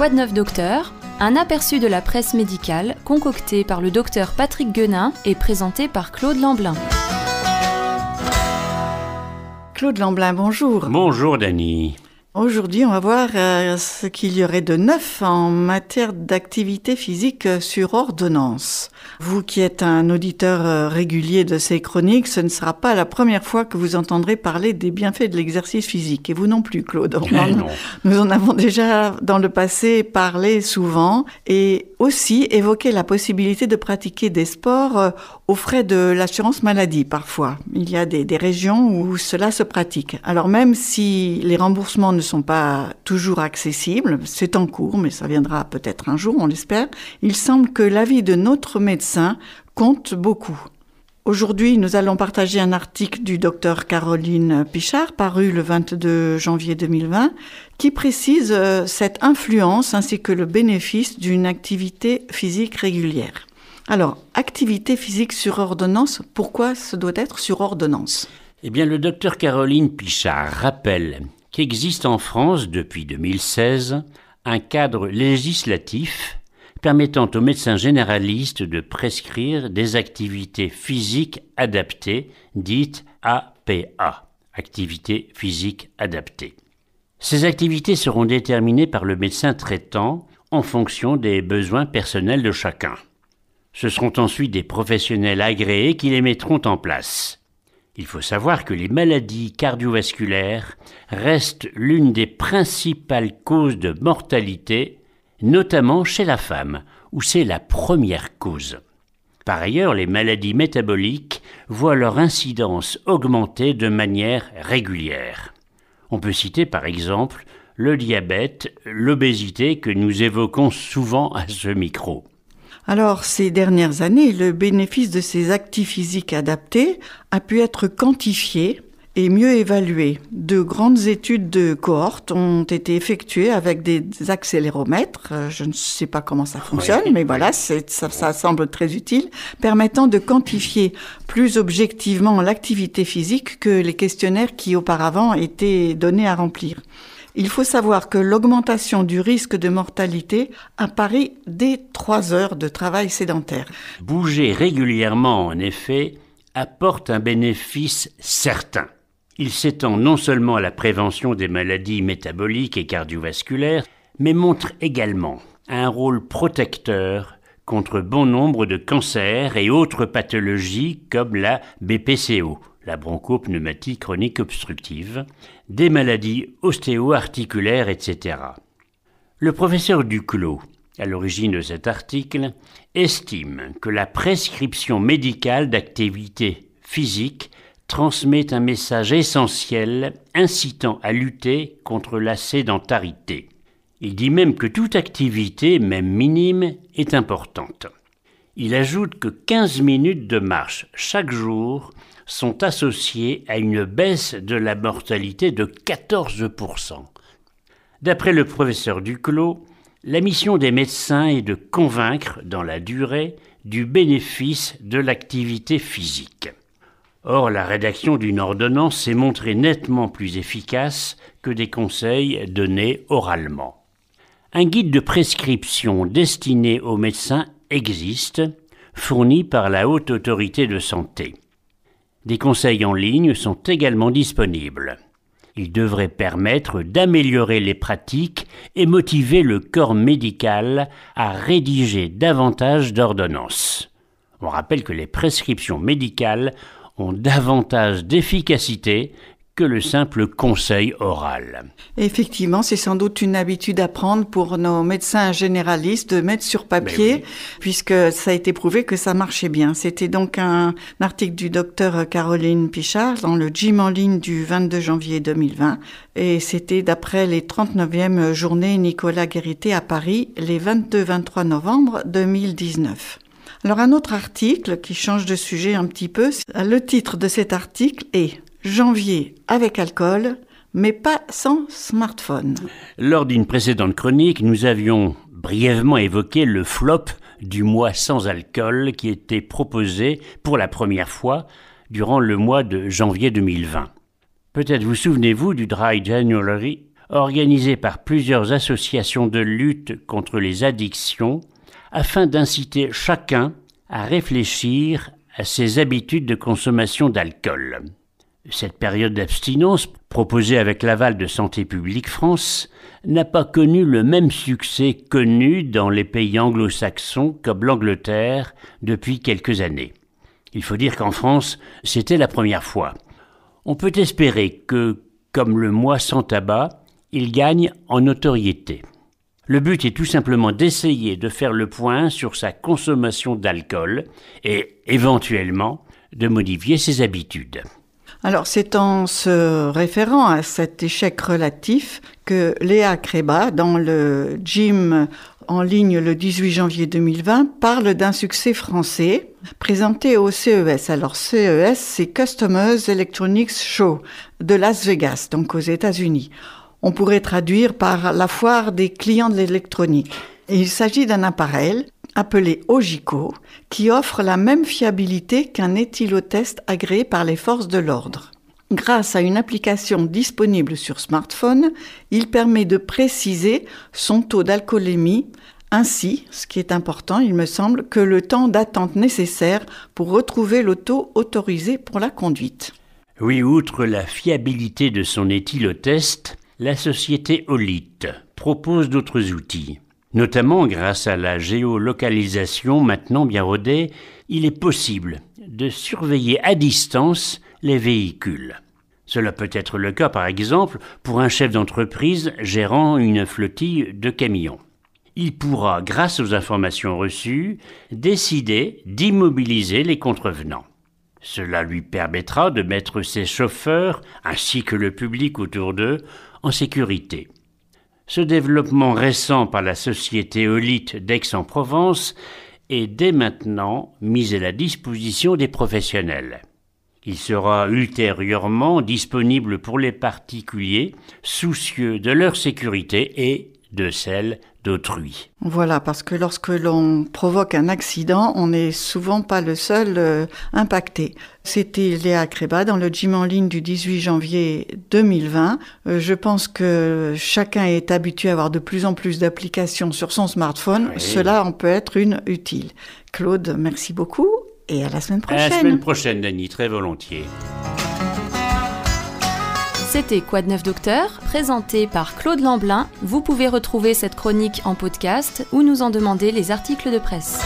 Quoi de neuf docteur? Un aperçu de la presse médicale concocté par le docteur Patrick Guenin et présenté par Claude Lamblin. Claude Lamblin, bonjour. Bonjour Dany. Aujourd'hui, on va voir euh, ce qu'il y aurait de neuf en matière d'activité physique sur ordonnance. Vous qui êtes un auditeur euh, régulier de ces chroniques, ce ne sera pas la première fois que vous entendrez parler des bienfaits de l'exercice physique. Et vous non plus, Claude. nous en avons déjà dans le passé parlé souvent et aussi évoqué la possibilité de pratiquer des sports euh, aux frais de l'assurance maladie parfois. Il y a des, des régions où cela se pratique. Alors même si les remboursements ne sont pas toujours accessibles, c'est en cours, mais ça viendra peut-être un jour, on l'espère, il semble que l'avis de notre médecin compte beaucoup. Aujourd'hui, nous allons partager un article du docteur Caroline Pichard, paru le 22 janvier 2020, qui précise euh, cette influence ainsi que le bénéfice d'une activité physique régulière. Alors, activité physique sur ordonnance, pourquoi ce doit être sur ordonnance? Eh bien, le docteur Caroline Pichard rappelle qu'existe en France depuis 2016 un cadre législatif permettant aux médecins généralistes de prescrire des activités physiques adaptées, dites APA, activités physiques adaptées. Ces activités seront déterminées par le médecin traitant en fonction des besoins personnels de chacun. Ce seront ensuite des professionnels agréés qui les mettront en place. Il faut savoir que les maladies cardiovasculaires restent l'une des principales causes de mortalité, notamment chez la femme, où c'est la première cause. Par ailleurs, les maladies métaboliques voient leur incidence augmenter de manière régulière. On peut citer par exemple le diabète, l'obésité que nous évoquons souvent à ce micro. Alors, ces dernières années, le bénéfice de ces actifs physiques adaptés a pu être quantifié et mieux évalué. De grandes études de cohorte ont été effectuées avec des accéléromètres. Euh, je ne sais pas comment ça fonctionne, mais voilà, ça, ça semble très utile, permettant de quantifier plus objectivement l'activité physique que les questionnaires qui auparavant étaient donnés à remplir. Il faut savoir que l'augmentation du risque de mortalité apparaît dès trois heures de travail sédentaire. Bouger régulièrement, en effet, apporte un bénéfice certain. Il s'étend non seulement à la prévention des maladies métaboliques et cardiovasculaires, mais montre également un rôle protecteur contre bon nombre de cancers et autres pathologies comme la BPCO, la bronchopneumatie chronique obstructive, des maladies ostéo-articulaires, etc. Le professeur Duclos, à l'origine de cet article, estime que la prescription médicale d'activité physique transmet un message essentiel incitant à lutter contre la sédentarité. Il dit même que toute activité, même minime, est importante. Il ajoute que 15 minutes de marche chaque jour sont associées à une baisse de la mortalité de 14%. D'après le professeur Duclos, la mission des médecins est de convaincre, dans la durée, du bénéfice de l'activité physique. Or, la rédaction d'une ordonnance s'est montrée nettement plus efficace que des conseils donnés oralement. Un guide de prescription destiné aux médecins existe, fourni par la Haute Autorité de Santé. Des conseils en ligne sont également disponibles. Ils devraient permettre d'améliorer les pratiques et motiver le corps médical à rédiger davantage d'ordonnances. On rappelle que les prescriptions médicales ont davantage d'efficacité que le simple conseil oral. Effectivement, c'est sans doute une habitude à prendre pour nos médecins généralistes de mettre sur papier, puisque ça a été prouvé que ça marchait bien. C'était donc un article du docteur Caroline Pichard dans le Gym en ligne du 22 janvier 2020, et c'était d'après les 39e journées Nicolas Guérité à Paris, les 22-23 novembre 2019. Alors un autre article qui change de sujet un petit peu, le titre de cet article est janvier avec alcool, mais pas sans smartphone. Lors d'une précédente chronique, nous avions brièvement évoqué le flop du mois sans alcool qui était proposé pour la première fois durant le mois de janvier 2020. Peut-être vous souvenez-vous du Dry January organisé par plusieurs associations de lutte contre les addictions afin d'inciter chacun à réfléchir à ses habitudes de consommation d'alcool. Cette période d'abstinence, proposée avec l'aval de Santé publique France, n'a pas connu le même succès connu dans les pays anglo-saxons comme l'Angleterre depuis quelques années. Il faut dire qu'en France, c'était la première fois. On peut espérer que, comme le mois sans tabac, il gagne en notoriété. Le but est tout simplement d'essayer de faire le point sur sa consommation d'alcool et, éventuellement, de modifier ses habitudes. Alors c'est en se référant à cet échec relatif que Léa Créba, dans le gym en ligne le 18 janvier 2020, parle d'un succès français présenté au CES. Alors CES, c'est Customers Electronics Show de Las Vegas, donc aux États-Unis. On pourrait traduire par la foire des clients de l'électronique. il s'agit d'un appareil appelé Ogico, qui offre la même fiabilité qu'un éthylotest agréé par les forces de l'ordre. Grâce à une application disponible sur smartphone, il permet de préciser son taux d'alcoolémie, ainsi, ce qui est important, il me semble, que le temps d'attente nécessaire pour retrouver l'auto autorisé pour la conduite. Oui, outre la fiabilité de son éthylotest, la société Olite propose d'autres outils. Notamment grâce à la géolocalisation maintenant bien rodée, il est possible de surveiller à distance les véhicules. Cela peut être le cas par exemple pour un chef d'entreprise gérant une flottille de camions. Il pourra, grâce aux informations reçues, décider d'immobiliser les contrevenants. Cela lui permettra de mettre ses chauffeurs, ainsi que le public autour d'eux, en sécurité. Ce développement récent par la société Olite d'Aix-en-Provence est dès maintenant mis à la disposition des professionnels. Il sera ultérieurement disponible pour les particuliers soucieux de leur sécurité et de celle d'autrui. Voilà, parce que lorsque l'on provoque un accident, on n'est souvent pas le seul euh, impacté. C'était Léa Créba dans le gym en ligne du 18 janvier 2020. Euh, je pense que chacun est habitué à avoir de plus en plus d'applications sur son smartphone. Cela en peut être une utile. Claude, merci beaucoup et à la semaine prochaine. À la semaine prochaine, Dani, très volontiers. C'était de neuf docteur, présenté par Claude Lamblin. Vous pouvez retrouver cette chronique en podcast ou nous en demander les articles de presse.